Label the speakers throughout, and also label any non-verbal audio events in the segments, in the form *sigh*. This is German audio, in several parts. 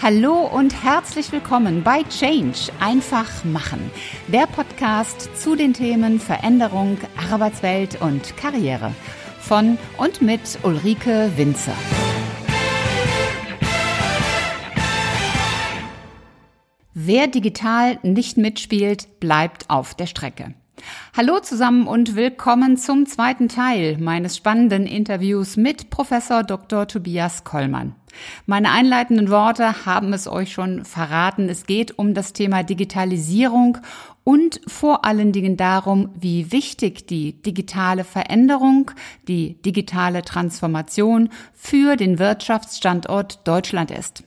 Speaker 1: Hallo und herzlich willkommen bei Change einfach machen, der Podcast zu den Themen Veränderung, Arbeitswelt und Karriere von und mit Ulrike Winzer. Wer digital nicht mitspielt, bleibt auf der Strecke. Hallo zusammen und willkommen zum zweiten Teil meines spannenden Interviews mit Professor Dr. Tobias Kollmann. Meine einleitenden Worte haben es euch schon verraten. Es geht um das Thema Digitalisierung und vor allen Dingen darum, wie wichtig die digitale Veränderung, die digitale Transformation für den Wirtschaftsstandort Deutschland ist.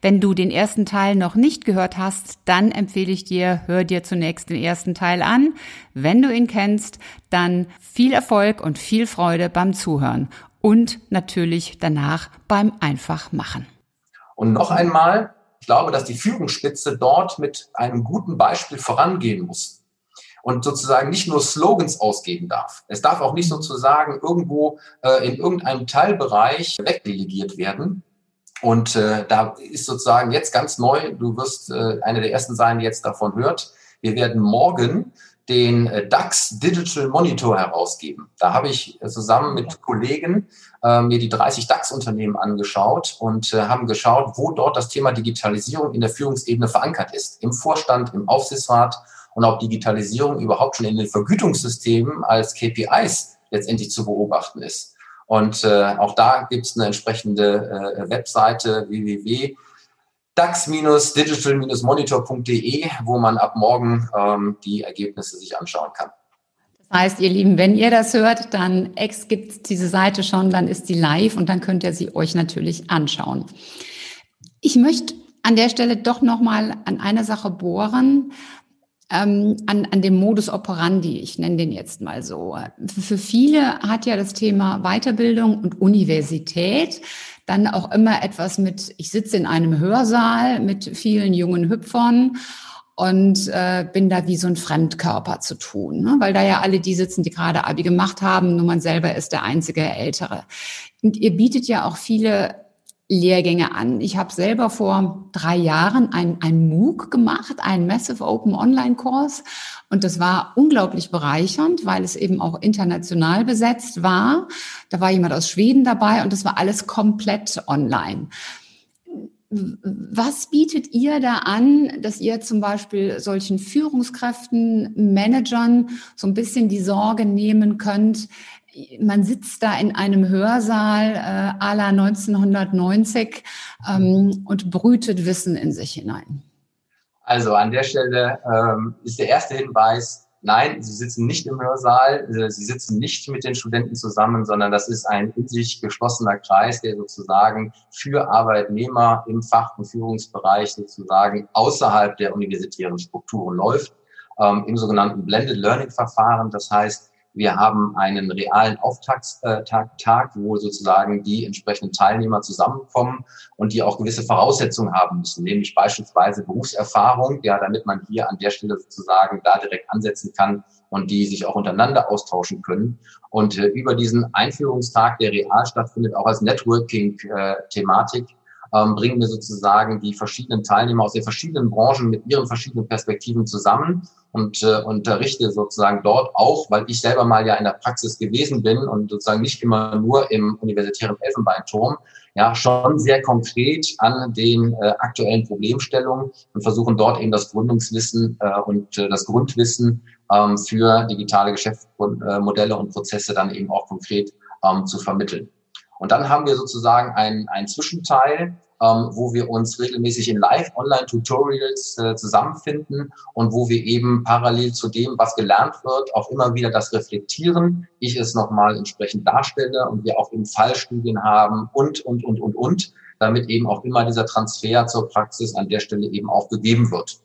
Speaker 1: Wenn du den ersten Teil noch nicht gehört hast, dann empfehle ich dir, hör dir zunächst den ersten Teil an. Wenn du ihn kennst, dann viel Erfolg und viel Freude beim Zuhören und natürlich danach beim Einfachmachen.
Speaker 2: Und noch einmal, ich glaube, dass die Führungsspitze dort mit einem guten Beispiel vorangehen muss und sozusagen nicht nur Slogans ausgeben darf. Es darf auch nicht sozusagen irgendwo äh, in irgendeinem Teilbereich wegdelegiert werden. Und äh, da ist sozusagen jetzt ganz neu, du wirst äh, eine der ersten sein, die jetzt davon hört. Wir werden morgen den äh, DAX Digital Monitor herausgeben. Da habe ich zusammen mit Kollegen äh, mir die 30 DAX-Unternehmen angeschaut und äh, haben geschaut, wo dort das Thema Digitalisierung in der Führungsebene verankert ist. Im Vorstand, im Aufsichtsrat und ob Digitalisierung überhaupt schon in den Vergütungssystemen als KPIs letztendlich zu beobachten ist. Und äh, auch da gibt es eine entsprechende äh, Webseite www dax-digital-monitor.de, wo man ab morgen ähm, die Ergebnisse sich anschauen kann.
Speaker 1: Das heißt, ihr Lieben, wenn ihr das hört, dann ex gibt diese Seite schon, dann ist sie live und dann könnt ihr sie euch natürlich anschauen. Ich möchte an der Stelle doch nochmal an einer Sache bohren, ähm, an, an dem Modus operandi, ich nenne den jetzt mal so. Für viele hat ja das Thema Weiterbildung und Universität dann auch immer etwas mit, ich sitze in einem Hörsaal mit vielen jungen Hüpfern und äh, bin da wie so ein Fremdkörper zu tun, ne? weil da ja alle die sitzen, die gerade Abi gemacht haben, nur man selber ist der einzige Ältere. Und ihr bietet ja auch viele Lehrgänge an. Ich habe selber vor drei Jahren ein, MOOC gemacht, einen Massive Open Online Kurs. Und das war unglaublich bereichernd, weil es eben auch international besetzt war. Da war jemand aus Schweden dabei und das war alles komplett online. Was bietet ihr da an, dass ihr zum Beispiel solchen Führungskräften, Managern so ein bisschen die Sorge nehmen könnt, man sitzt da in einem Hörsaal äh, à la 1990 ähm, und brütet Wissen in sich hinein.
Speaker 2: Also an der Stelle ähm, ist der erste Hinweis, nein, Sie sitzen nicht im Hörsaal, äh, Sie sitzen nicht mit den Studenten zusammen, sondern das ist ein in sich geschlossener Kreis, der sozusagen für Arbeitnehmer im Fach- und Führungsbereich sozusagen außerhalb der universitären Strukturen läuft, ähm, im sogenannten Blended Learning Verfahren. Das heißt, wir haben einen realen Auftakttag, wo sozusagen die entsprechenden Teilnehmer zusammenkommen und die auch gewisse Voraussetzungen haben müssen, nämlich beispielsweise Berufserfahrung, ja, damit man hier an der Stelle sozusagen da direkt ansetzen kann und die sich auch untereinander austauschen können. Und äh, über diesen Einführungstag, der real stattfindet, auch als Networking-Thematik, äh, ähm, bringen wir sozusagen die verschiedenen Teilnehmer aus den verschiedenen Branchen mit ihren verschiedenen Perspektiven zusammen und äh, unterrichte sozusagen dort auch, weil ich selber mal ja in der Praxis gewesen bin und sozusagen nicht immer nur im universitären Elfenbeinturm, ja, schon sehr konkret an den äh, aktuellen Problemstellungen und versuchen dort eben das Gründungswissen äh, und äh, das Grundwissen ähm, für digitale Geschäftsmodelle und Prozesse dann eben auch konkret ähm, zu vermitteln. Und dann haben wir sozusagen einen, einen Zwischenteil, ähm, wo wir uns regelmäßig in Live-Online-Tutorials äh, zusammenfinden und wo wir eben parallel zu dem, was gelernt wird, auch immer wieder das reflektieren, ich es nochmal entsprechend darstelle und wir auch eben Fallstudien haben und, und, und, und, und, damit eben auch immer dieser Transfer zur Praxis an der Stelle eben auch gegeben wird.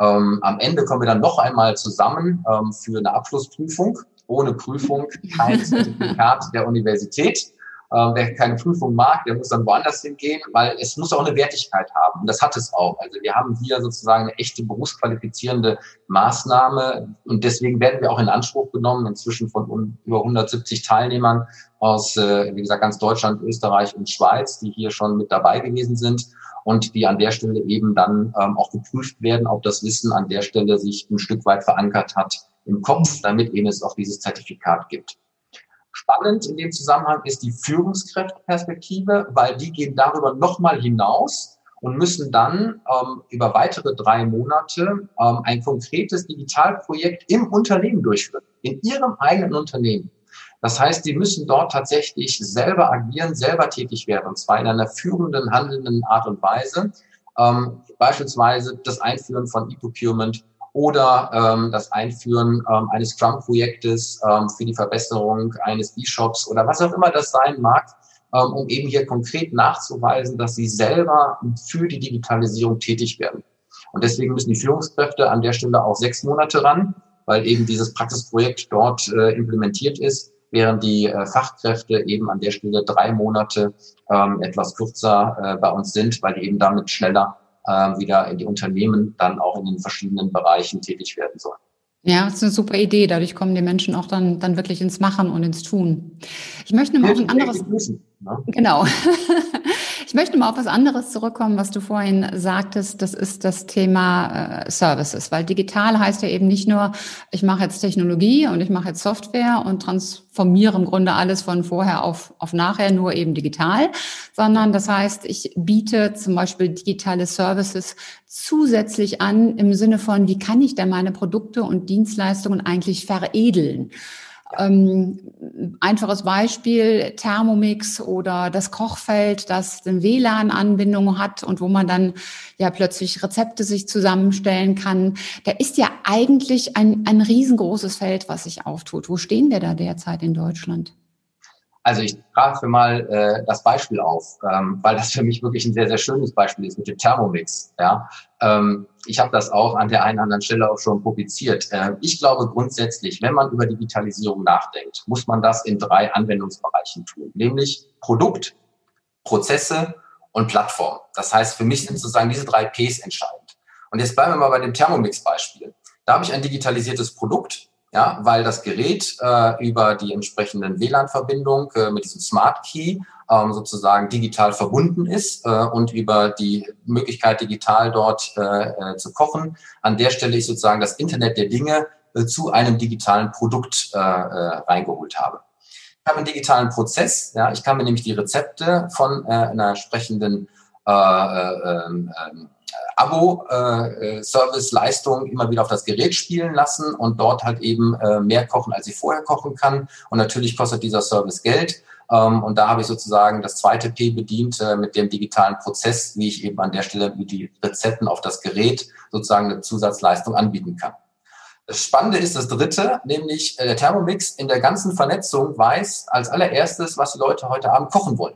Speaker 2: Ähm, am Ende kommen wir dann noch einmal zusammen ähm, für eine Abschlussprüfung. Ohne Prüfung kein *laughs* Zertifikat der Universität. Ähm, wer keine Prüfung mag, der muss dann woanders hingehen, weil es muss auch eine Wertigkeit haben. Und das hat es auch. Also wir haben hier sozusagen eine echte berufsqualifizierende Maßnahme und deswegen werden wir auch in Anspruch genommen, inzwischen von über 170 Teilnehmern aus, äh, wie gesagt, ganz Deutschland, Österreich und Schweiz, die hier schon mit dabei gewesen sind. und die an der Stelle eben dann ähm, auch geprüft werden, ob das Wissen an der Stelle sich ein Stück weit verankert hat im Kopf, damit eben es auch dieses Zertifikat gibt. Spannend in dem Zusammenhang ist die Führungskräfteperspektive, weil die gehen darüber nochmal hinaus und müssen dann ähm, über weitere drei Monate ähm, ein konkretes Digitalprojekt im Unternehmen durchführen, in ihrem eigenen Unternehmen. Das heißt, sie müssen dort tatsächlich selber agieren, selber tätig werden, und zwar in einer führenden, handelnden Art und Weise. Ähm, beispielsweise das Einführen von E-Procurement oder ähm, das Einführen ähm, eines Scrum-Projektes ähm, für die Verbesserung eines E-Shops oder was auch immer das sein mag, ähm, um eben hier konkret nachzuweisen, dass sie selber für die Digitalisierung tätig werden. Und deswegen müssen die Führungskräfte an der Stelle auch sechs Monate ran, weil eben dieses Praxisprojekt dort äh, implementiert ist, während die äh, Fachkräfte eben an der Stelle drei Monate ähm, etwas kürzer äh, bei uns sind, weil die eben damit schneller äh, wieder in die Unternehmen dann auch in den verschiedenen Bereichen tätig werden sollen.
Speaker 1: Ja, das ist eine super Idee. Dadurch kommen die Menschen auch dann, dann wirklich ins Machen und ins Tun. Ich möchte mal auf ein anderes. Ne? Genau. Ich möchte mal auf was anderes zurückkommen, was du vorhin sagtest. Das ist das Thema äh, Services, weil digital heißt ja eben nicht nur, ich mache jetzt Technologie und ich mache jetzt Software und transformiere im Grunde alles von vorher auf, auf nachher nur eben digital, sondern das heißt, ich biete zum Beispiel digitale Services zusätzlich an im Sinne von, wie kann ich denn meine Produkte und Dienstleistungen eigentlich veredeln? Ähm, einfaches Beispiel, Thermomix oder das Kochfeld, das eine WLAN-Anbindung hat und wo man dann ja plötzlich Rezepte sich zusammenstellen kann. Da ist ja eigentlich ein, ein riesengroßes Feld, was sich auftut. Wo stehen wir da derzeit in Deutschland?
Speaker 2: Also ich greife mal äh, das Beispiel auf, ähm, weil das für mich wirklich ein sehr, sehr schönes Beispiel ist mit dem Thermomix. Ja? Ähm, ich habe das auch an der einen oder anderen Stelle auch schon publiziert. Äh, ich glaube grundsätzlich, wenn man über Digitalisierung nachdenkt, muss man das in drei Anwendungsbereichen tun, nämlich Produkt, Prozesse und Plattform. Das heißt, für mich sind sozusagen diese drei Ps entscheidend. Und jetzt bleiben wir mal bei dem Thermomix-Beispiel. Da habe ich ein digitalisiertes Produkt, ja, weil das Gerät äh, über die entsprechenden WLAN-Verbindung äh, mit diesem Smart Key ähm, sozusagen digital verbunden ist äh, und über die Möglichkeit, digital dort äh, äh, zu kochen. An der Stelle ich sozusagen das Internet der Dinge äh, zu einem digitalen Produkt äh, äh, reingeholt habe. Ich habe einen digitalen Prozess, ja, ich kann mir nämlich die Rezepte von äh, einer entsprechenden äh, äh, äh, Abo-Service-Leistung immer wieder auf das Gerät spielen lassen und dort halt eben äh, mehr kochen, als ich vorher kochen kann. Und natürlich kostet dieser Service Geld. Ähm, und da habe ich sozusagen das zweite P bedient äh, mit dem digitalen Prozess, wie ich eben an der Stelle wie die Rezepten auf das Gerät sozusagen eine Zusatzleistung anbieten kann. Das Spannende ist das dritte, nämlich äh, der Thermomix in der ganzen Vernetzung weiß als allererstes, was die Leute heute Abend kochen wollen.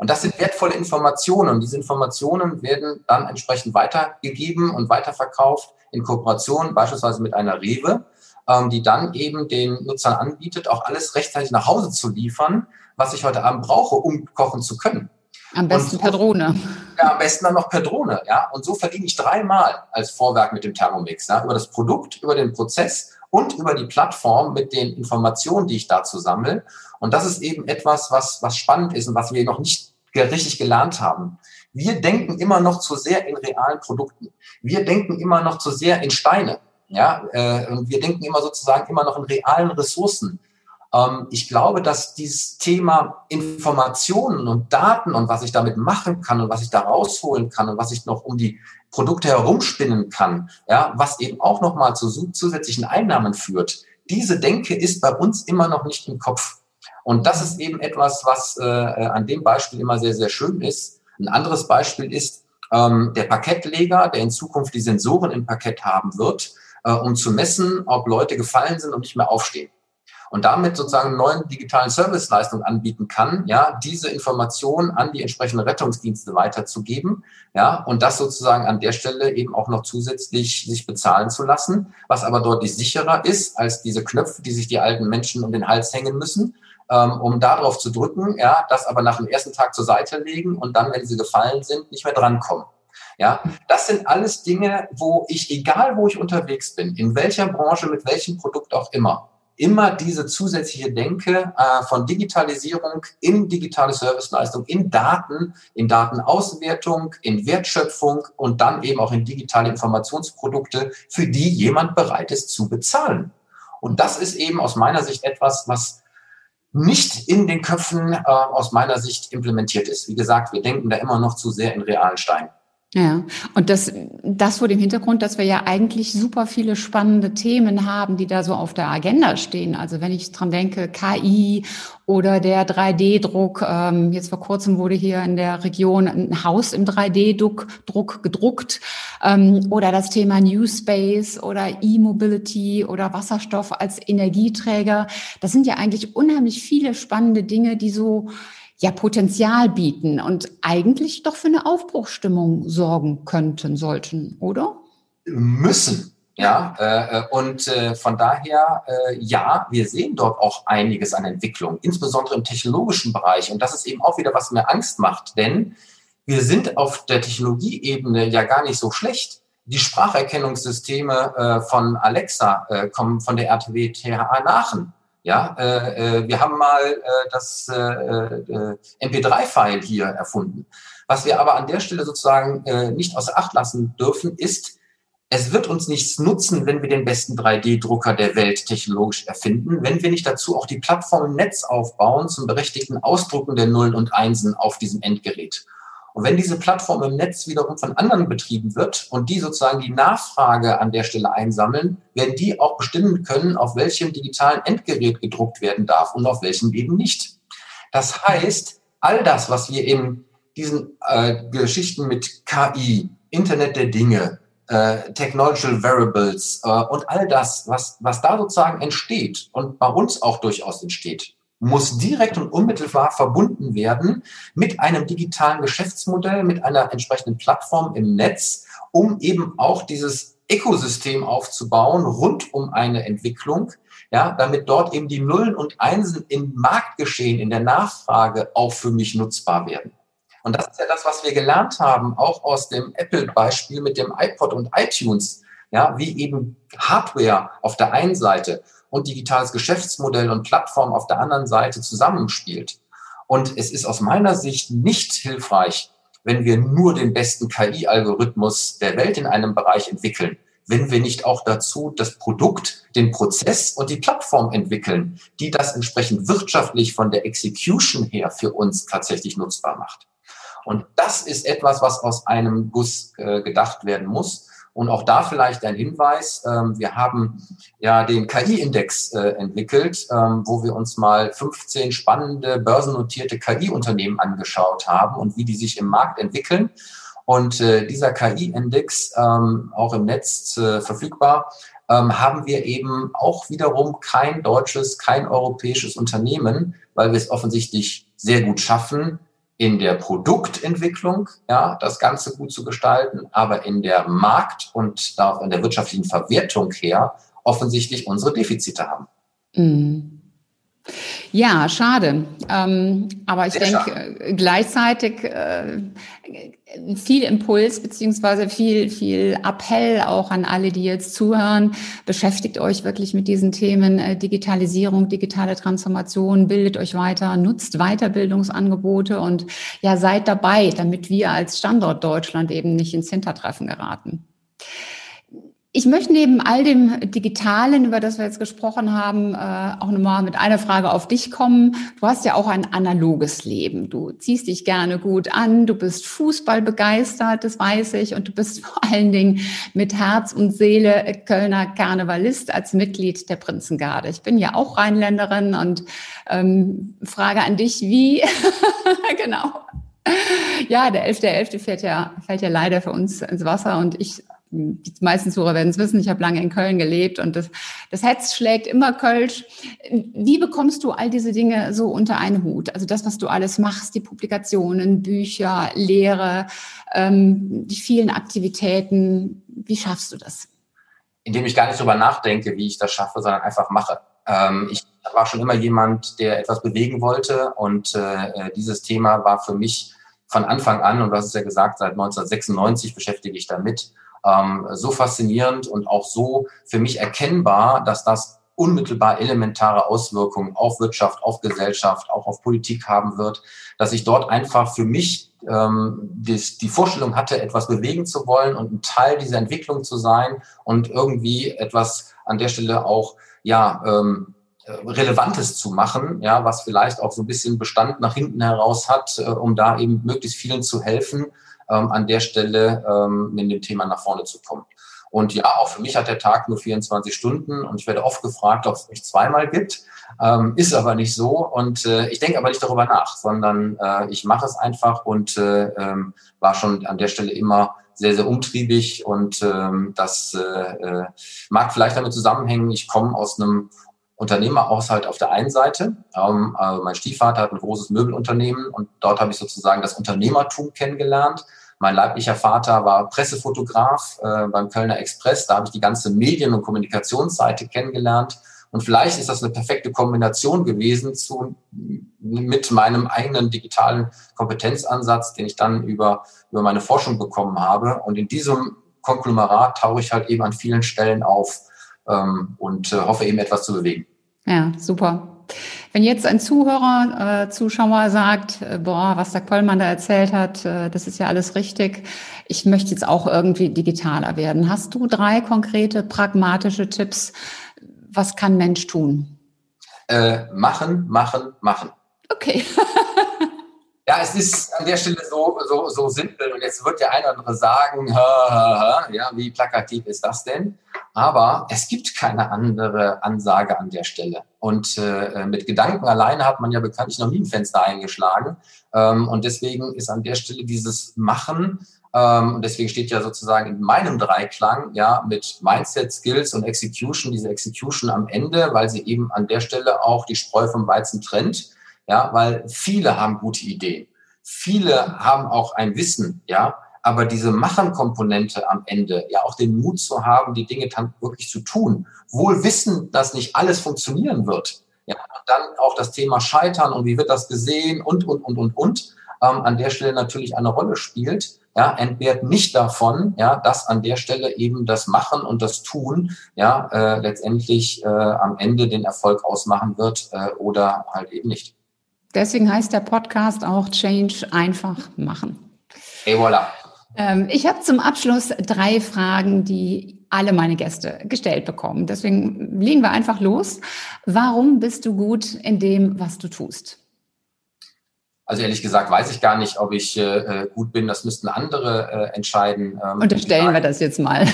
Speaker 2: Und das sind wertvolle Informationen. Und diese Informationen werden dann entsprechend weitergegeben und weiterverkauft in Kooperation, beispielsweise mit einer Rewe, ähm, die dann eben den Nutzern anbietet, auch alles rechtzeitig nach Hause zu liefern, was ich heute Abend brauche, um kochen zu können.
Speaker 1: Am besten so, per Drohne.
Speaker 2: Ja, am besten dann noch per Drohne, ja. Und so verdiene ich dreimal als Vorwerk mit dem Thermomix, ja. Über das Produkt, über den Prozess und über die Plattform mit den Informationen, die ich dazu sammle. Und das ist eben etwas, was, was spannend ist und was wir noch nicht richtig gelernt haben. Wir denken immer noch zu sehr in realen Produkten. Wir denken immer noch zu sehr in Steine. Ja, äh, und wir denken immer sozusagen immer noch in realen Ressourcen. Ähm, ich glaube, dass dieses Thema Informationen und Daten und was ich damit machen kann und was ich da rausholen kann und was ich noch um die Produkte herumspinnen kann, ja, was eben auch nochmal zu zusätzlichen Einnahmen führt. Diese Denke ist bei uns immer noch nicht im Kopf. Und das ist eben etwas, was äh, an dem Beispiel immer sehr, sehr schön ist. Ein anderes Beispiel ist ähm, der Parkettleger, der in Zukunft die Sensoren im Parkett haben wird, äh, um zu messen, ob Leute gefallen sind und nicht mehr aufstehen und damit sozusagen neuen digitalen Serviceleistungen anbieten kann, ja, diese Informationen an die entsprechenden Rettungsdienste weiterzugeben, ja, und das sozusagen an der Stelle eben auch noch zusätzlich sich bezahlen zu lassen, was aber deutlich sicherer ist als diese Knöpfe, die sich die alten Menschen um den Hals hängen müssen, ähm, um darauf zu drücken, ja, das aber nach dem ersten Tag zur Seite legen und dann, wenn sie gefallen sind, nicht mehr drankommen. Ja, das sind alles Dinge, wo ich, egal wo ich unterwegs bin, in welcher Branche, mit welchem Produkt auch immer, immer diese zusätzliche Denke äh, von Digitalisierung in digitale Serviceleistung, in Daten, in Datenauswertung, in Wertschöpfung und dann eben auch in digitale Informationsprodukte, für die jemand bereit ist zu bezahlen. Und das ist eben aus meiner Sicht etwas, was nicht in den Köpfen äh, aus meiner Sicht implementiert ist. Wie gesagt, wir denken da immer noch zu sehr in realen Steinen.
Speaker 1: Ja, und das, das vor dem Hintergrund, dass wir ja eigentlich super viele spannende Themen haben, die da so auf der Agenda stehen. Also wenn ich dran denke, KI oder der 3D-Druck. Ähm, jetzt vor kurzem wurde hier in der Region ein Haus im 3D-Druck gedruckt. Ähm, oder das Thema New Space oder E-Mobility oder Wasserstoff als Energieträger. Das sind ja eigentlich unheimlich viele spannende Dinge, die so ja Potenzial bieten und eigentlich doch für eine Aufbruchstimmung sorgen könnten, sollten, oder?
Speaker 2: Müssen. Ja, äh, äh, und äh, von daher, äh, ja, wir sehen dort auch einiges an Entwicklung, insbesondere im technologischen Bereich. Und das ist eben auch wieder, was mir Angst macht, denn wir sind auf der Technologieebene ja gar nicht so schlecht. Die Spracherkennungssysteme äh, von Alexa äh, kommen von der RTW THA Aachen. Ja, äh, äh, wir haben mal äh, das äh, äh, MP3-File hier erfunden. Was wir aber an der Stelle sozusagen äh, nicht außer Acht lassen dürfen, ist, es wird uns nichts nutzen, wenn wir den besten 3D-Drucker der Welt technologisch erfinden, wenn wir nicht dazu auch die Plattform im Netz aufbauen zum berechtigten Ausdrucken der Nullen und Einsen auf diesem Endgerät. Und wenn diese Plattform im Netz wiederum von anderen betrieben wird und die sozusagen die Nachfrage an der Stelle einsammeln, werden die auch bestimmen können, auf welchem digitalen Endgerät gedruckt werden darf und auf welchem eben nicht. Das heißt, all das, was wir in diesen äh, Geschichten mit KI, Internet der Dinge, äh, Technological Variables äh, und all das, was, was da sozusagen entsteht und bei uns auch durchaus entsteht, muss direkt und unmittelbar verbunden werden mit einem digitalen Geschäftsmodell, mit einer entsprechenden Plattform im Netz, um eben auch dieses Ökosystem aufzubauen rund um eine Entwicklung, ja, damit dort eben die Nullen und Einsen im Marktgeschehen, in der Nachfrage auch für mich nutzbar werden. Und das ist ja das, was wir gelernt haben, auch aus dem Apple-Beispiel mit dem iPod und iTunes, ja, wie eben Hardware auf der einen Seite und digitales Geschäftsmodell und Plattform auf der anderen Seite zusammenspielt. Und es ist aus meiner Sicht nicht hilfreich, wenn wir nur den besten KI-Algorithmus der Welt in einem Bereich entwickeln, wenn wir nicht auch dazu das Produkt, den Prozess und die Plattform entwickeln, die das entsprechend wirtschaftlich von der Execution her für uns tatsächlich nutzbar macht. Und das ist etwas, was aus einem Guss äh, gedacht werden muss. Und auch da vielleicht ein Hinweis. Ähm, wir haben ja den KI-Index äh, entwickelt, ähm, wo wir uns mal 15 spannende börsennotierte KI-Unternehmen angeschaut haben und wie die sich im Markt entwickeln. Und äh, dieser KI-Index, ähm, auch im Netz äh, verfügbar, haben wir eben auch wiederum kein deutsches, kein europäisches Unternehmen, weil wir es offensichtlich sehr gut schaffen, in der Produktentwicklung, ja, das Ganze gut zu gestalten, aber in der Markt- und da in der wirtschaftlichen Verwertung her offensichtlich unsere Defizite haben.
Speaker 1: Mhm. Ja, schade. Ähm, aber ich denke. Äh, gleichzeitig äh, viel Impuls beziehungsweise viel, viel Appell auch an alle, die jetzt zuhören. Beschäftigt euch wirklich mit diesen Themen äh, Digitalisierung, digitale Transformation, bildet euch weiter, nutzt Weiterbildungsangebote und ja, seid dabei, damit wir als Standort Deutschland eben nicht ins Hintertreffen geraten. Ich möchte neben all dem Digitalen, über das wir jetzt gesprochen haben, äh, auch nochmal mit einer Frage auf dich kommen. Du hast ja auch ein analoges Leben. Du ziehst dich gerne gut an, du bist Fußball begeistert, das weiß ich, und du bist *laughs* vor allen Dingen mit Herz und Seele Kölner Karnevalist als Mitglied der Prinzengarde. Ich bin ja auch Rheinländerin und ähm, frage an dich, wie, *laughs* genau. Ja, der 11.11. .11. fällt ja, fällt ja leider für uns ins Wasser und ich die meisten Zuhörer werden es wissen, ich habe lange in Köln gelebt und das, das Herz schlägt immer Kölsch. Wie bekommst du all diese Dinge so unter einen Hut? Also das, was du alles machst, die Publikationen, Bücher, Lehre, ähm, die vielen Aktivitäten, wie schaffst du das?
Speaker 2: Indem ich gar nicht drüber nachdenke, wie ich das schaffe, sondern einfach mache. Ähm, ich war schon immer jemand, der etwas bewegen wollte und äh, dieses Thema war für mich von Anfang an, und du hast es ja gesagt, seit 1996 beschäftige ich damit, ähm, so faszinierend und auch so für mich erkennbar, dass das unmittelbar elementare Auswirkungen auf Wirtschaft, auf Gesellschaft, auch auf Politik haben wird, dass ich dort einfach für mich ähm, die, die Vorstellung hatte, etwas bewegen zu wollen und ein Teil dieser Entwicklung zu sein und irgendwie etwas an der Stelle auch ja ähm, Relevantes zu machen, ja, was vielleicht auch so ein bisschen Bestand nach hinten heraus hat, äh, um da eben möglichst vielen zu helfen, ähm, an der Stelle ähm, in dem Thema nach vorne zu kommen. Und ja, auch für mich hat der Tag nur 24 Stunden und ich werde oft gefragt, ob es mich zweimal gibt. Ähm, ist aber nicht so. Und äh, ich denke aber nicht darüber nach, sondern äh, ich mache es einfach und äh, ähm, war schon an der Stelle immer sehr, sehr umtriebig und ähm, das äh, äh, mag vielleicht damit zusammenhängen, ich komme aus einem Unternehmerhaushalt auf der einen Seite. Ähm, also mein Stiefvater hat ein großes Möbelunternehmen und dort habe ich sozusagen das Unternehmertum kennengelernt. Mein leiblicher Vater war Pressefotograf äh, beim Kölner Express. Da habe ich die ganze Medien- und Kommunikationsseite kennengelernt. Und vielleicht ist das eine perfekte Kombination gewesen zu, mit meinem eigenen digitalen Kompetenzansatz, den ich dann über, über meine Forschung bekommen habe. Und in diesem Konglomerat tauche ich halt eben an vielen Stellen auf ähm, und äh, hoffe eben etwas zu bewegen.
Speaker 1: Ja, super. Wenn jetzt ein Zuhörer, äh, Zuschauer sagt, äh, boah, was der Kollmann da erzählt hat, äh, das ist ja alles richtig. Ich möchte jetzt auch irgendwie digitaler werden. Hast du drei konkrete, pragmatische Tipps, was kann Mensch tun?
Speaker 2: Äh, machen, machen, machen.
Speaker 1: Okay. *laughs*
Speaker 2: ja, es ist an der Stelle so, so, so simpel und jetzt wird der eine oder andere sagen, ha, ha, ha, ja, wie plakativ ist das denn? Aber es gibt keine andere Ansage an der Stelle. Und äh, mit Gedanken alleine hat man ja bekanntlich noch nie ein Fenster eingeschlagen. Ähm, und deswegen ist an der Stelle dieses Machen ähm, und deswegen steht ja sozusagen in meinem Dreiklang ja mit Mindset, Skills und Execution, diese Execution am Ende, weil sie eben an der Stelle auch die Spreu vom Weizen trennt. Ja, weil viele haben gute Ideen. Viele haben auch ein Wissen, ja, aber diese Machen-Komponente am Ende, ja auch den Mut zu haben, die Dinge dann wirklich zu tun, wohl wissen, dass nicht alles funktionieren wird. Ja, und dann auch das Thema Scheitern und wie wird das gesehen und, und, und, und, und, ähm, an der Stelle natürlich eine Rolle spielt ja, entbehrt nicht davon, ja, dass an der Stelle eben das Machen und das Tun, ja, äh, letztendlich äh, am Ende den Erfolg ausmachen wird äh, oder halt eben nicht.
Speaker 1: Deswegen heißt der Podcast auch Change einfach machen.
Speaker 2: Et voilà.
Speaker 1: Ähm, ich habe zum Abschluss drei Fragen, die alle meine Gäste gestellt bekommen. Deswegen legen wir einfach los. Warum bist du gut in dem, was du tust?
Speaker 2: Also ehrlich gesagt weiß ich gar nicht, ob ich äh, äh, gut bin. Das müssten andere äh, entscheiden.
Speaker 1: Ähm, Unterstellen wir das jetzt mal.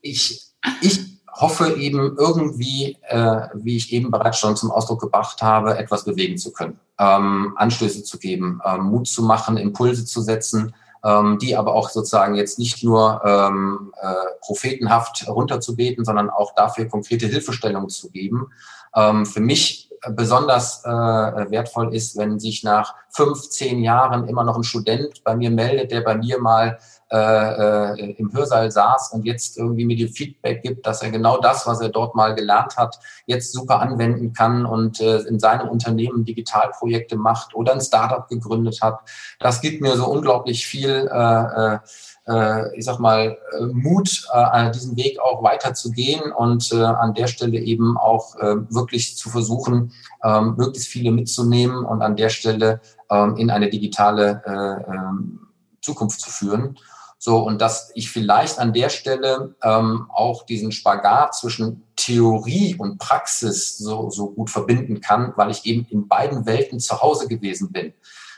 Speaker 2: ich, ich hoffe eben irgendwie, äh, wie ich eben bereits schon zum Ausdruck gebracht habe, etwas bewegen zu können, ähm, Anstöße zu geben, ähm, Mut zu machen, Impulse zu setzen, ähm, die aber auch sozusagen jetzt nicht nur ähm, äh, prophetenhaft runterzubeten, sondern auch dafür konkrete Hilfestellungen zu geben. Ähm, für mich besonders äh, wertvoll ist, wenn sich nach fünf, zehn Jahren immer noch ein Student bei mir meldet, der bei mir mal äh, äh, im Hörsaal saß und jetzt irgendwie mir die Feedback gibt, dass er genau das, was er dort mal gelernt hat, jetzt super anwenden kann und äh, in seinem Unternehmen Digitalprojekte macht oder ein Startup gegründet hat. Das gibt mir so unglaublich viel äh, äh, äh, ich sag mal, äh, Mut, äh, diesen Weg auch weiterzugehen und äh, an der Stelle eben auch äh, wirklich zu versuchen, äh, möglichst viele mitzunehmen und an der Stelle äh, in eine digitale äh, äh, Zukunft zu führen. So, und dass ich vielleicht an der Stelle ähm, auch diesen Spagat zwischen Theorie und Praxis so, so gut verbinden kann, weil ich eben in beiden Welten zu Hause gewesen bin.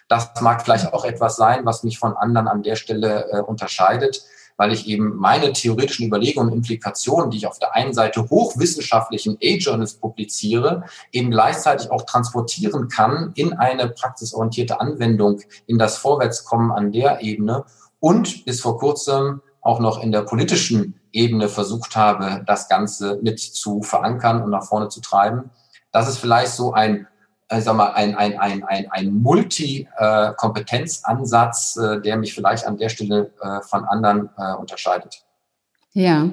Speaker 2: Das mag vielleicht auch etwas sein, was mich von anderen an der Stelle äh, unterscheidet, weil ich eben meine theoretischen Überlegungen und Implikationen, die ich auf der einen Seite hochwissenschaftlichen A-Journals publiziere, eben gleichzeitig auch transportieren kann in eine praxisorientierte Anwendung, in das Vorwärtskommen an der Ebene und bis vor kurzem auch noch in der politischen Ebene versucht habe, das Ganze mit zu verankern und nach vorne zu treiben. Das ist vielleicht so ein äh, sag mal, ein, ein, ein, ein, ein Multi-Kompetenzansatz, äh, der mich vielleicht an der Stelle äh, von anderen äh, unterscheidet.
Speaker 1: Ja,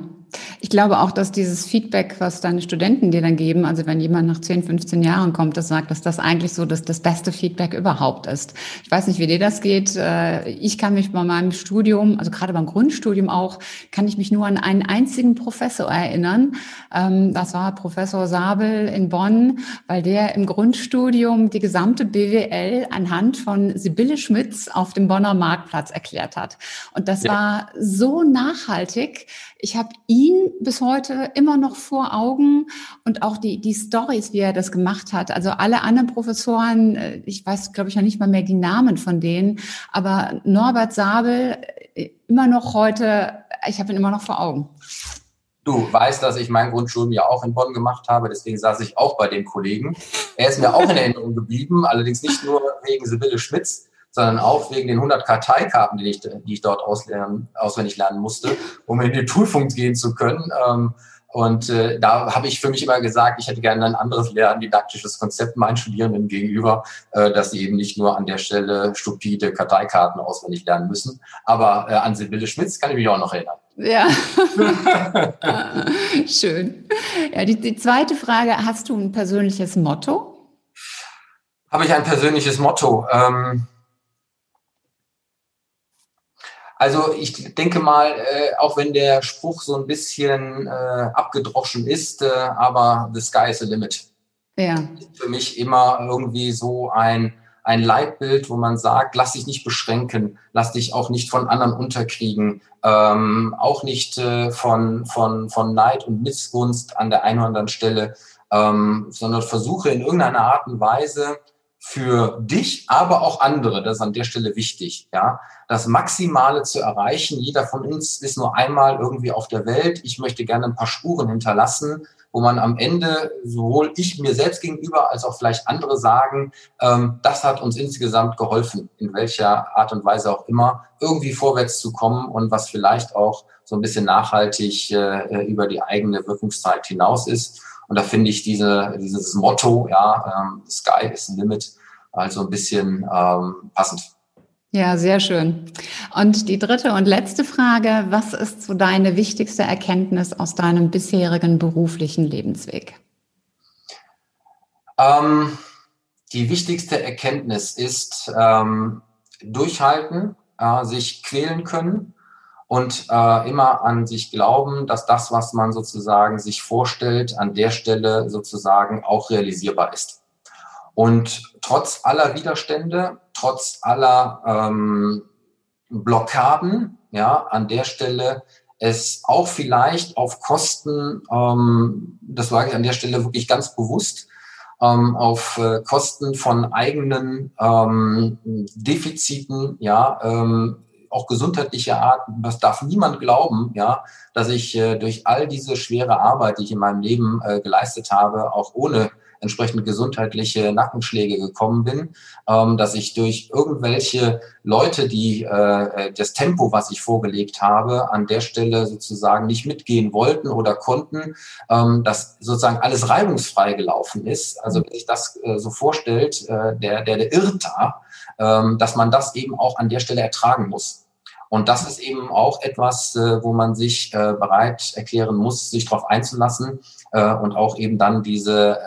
Speaker 1: ich glaube auch, dass dieses Feedback, was deine Studenten dir dann geben, also wenn jemand nach 10, 15 Jahren kommt, das sagt, dass das eigentlich so das, das beste Feedback überhaupt ist. Ich weiß nicht, wie dir das geht. Äh, ich kann mich bei meinem Studium, also gerade beim Grundstudium auch, kann ich mich nur an einen einzigen Professor erinnern. Ähm, das war Professor Sabel in Bonn, weil der im Grundstudium die gesamte BWL anhand von Sibylle Schmitz auf dem Bonner Marktplatz erklärt hat. Und das ja. war so nachhaltig. Ich habe ihn bis heute immer noch vor Augen und auch die, die Stories, wie er das gemacht hat. Also alle anderen Professoren, äh, ich weiß, glaube ich, noch nicht mal mehr die Namen von denen, aber Norbert Sabel äh, immer noch heute, ich habe ihn immer noch vor Augen.
Speaker 2: Du weißt, dass ich mein Grundstudium ja auch in Bonn gemacht habe, deswegen saß ich auch bei dem Kollegen. Er ist mir auch in Erinnerung geblieben, allerdings nicht nur wegen Sibylle Schmitz, sondern auch wegen den 100 Karteikarten, die ich, die ich dort auslernen, auswendig lernen musste, um in die Prüfung gehen zu können. Ähm, und äh, da habe ich für mich immer gesagt, ich hätte gerne ein anderes lerndidaktisches Konzept meinen Studierenden gegenüber, äh, dass sie eben nicht nur an der Stelle stupide Karteikarten auswendig lernen müssen. Aber äh, an Sibylle Schmitz kann ich mich auch noch erinnern.
Speaker 1: Ja, *laughs* *laughs* schön. Ja, die, die zweite Frage, hast du ein persönliches Motto?
Speaker 2: Habe ich ein persönliches Motto? Ähm, also ich denke mal, äh, auch wenn der Spruch so ein bisschen äh, abgedroschen ist, äh, aber the sky is the limit. Ja. Ist für mich immer irgendwie so ein, ein Leitbild, wo man sagt, lass dich nicht beschränken, lass dich auch nicht von anderen unterkriegen, ähm, auch nicht äh, von, von, von Neid und Missgunst an der einen oder anderen Stelle, ähm, sondern versuche in irgendeiner Art und Weise für dich, aber auch andere, das ist an der Stelle wichtig, ja, das Maximale zu erreichen. Jeder von uns ist nur einmal irgendwie auf der Welt. Ich möchte gerne ein paar Spuren hinterlassen, wo man am Ende sowohl ich mir selbst gegenüber als auch vielleicht andere sagen, ähm, das hat uns insgesamt geholfen, in welcher Art und Weise auch immer, irgendwie vorwärts zu kommen und was vielleicht auch so ein bisschen nachhaltig äh, über die eigene Wirkungszeit hinaus ist. Und da finde ich diese, dieses Motto, ja, ähm, Sky is the limit, also ein bisschen ähm, passend.
Speaker 1: Ja, sehr schön. Und die dritte und letzte Frage, was ist so deine wichtigste Erkenntnis aus deinem bisherigen beruflichen Lebensweg?
Speaker 2: Ähm, die wichtigste Erkenntnis ist ähm, durchhalten, äh, sich quälen können und äh, immer an sich glauben, dass das, was man sozusagen sich vorstellt, an der Stelle sozusagen auch realisierbar ist. Und trotz aller Widerstände, trotz aller ähm, Blockaden, ja, an der Stelle es auch vielleicht auf Kosten, ähm, das sage ich an der Stelle wirklich ganz bewusst, ähm, auf äh, Kosten von eigenen ähm, Defiziten, ja, ähm, auch gesundheitlicher Art, das darf niemand glauben, ja, dass ich äh, durch all diese schwere Arbeit, die ich in meinem Leben äh, geleistet habe, auch ohne entsprechend gesundheitliche Nackenschläge gekommen bin, ähm, dass ich durch irgendwelche Leute, die äh, das Tempo, was ich vorgelegt habe, an der Stelle sozusagen nicht mitgehen wollten oder konnten, ähm, dass sozusagen alles reibungsfrei gelaufen ist. Also wenn sich das äh, so vorstellt, äh, der, der, der irrt da, ähm, dass man das eben auch an der Stelle ertragen muss. Und das ist eben auch etwas, äh, wo man sich äh, bereit erklären muss, sich darauf einzulassen äh, und auch eben dann diese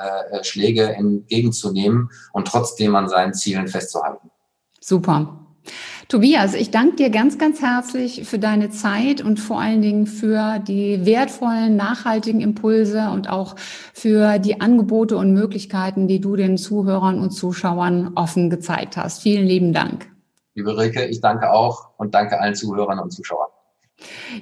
Speaker 2: Schläge entgegenzunehmen und trotzdem an seinen Zielen festzuhalten.
Speaker 1: Super. Tobias, ich danke dir ganz, ganz herzlich für deine Zeit und vor allen Dingen für die wertvollen, nachhaltigen Impulse und auch für die Angebote und Möglichkeiten, die du den Zuhörern und Zuschauern offen gezeigt hast. Vielen lieben Dank.
Speaker 2: Liebe Rilke, ich danke auch und danke allen Zuhörern und Zuschauern.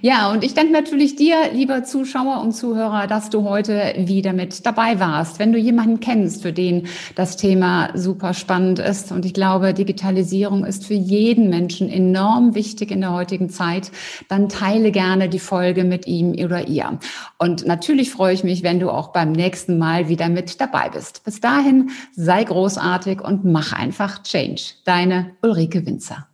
Speaker 1: Ja, und ich danke natürlich dir, lieber Zuschauer und Zuhörer, dass du heute wieder mit dabei warst. Wenn du jemanden kennst, für den das Thema super spannend ist, und ich glaube, Digitalisierung ist für jeden Menschen enorm wichtig in der heutigen Zeit, dann teile gerne die Folge mit ihm oder ihr. Und natürlich freue ich mich, wenn du auch beim nächsten Mal wieder mit dabei bist. Bis dahin, sei großartig und mach einfach Change. Deine Ulrike Winzer.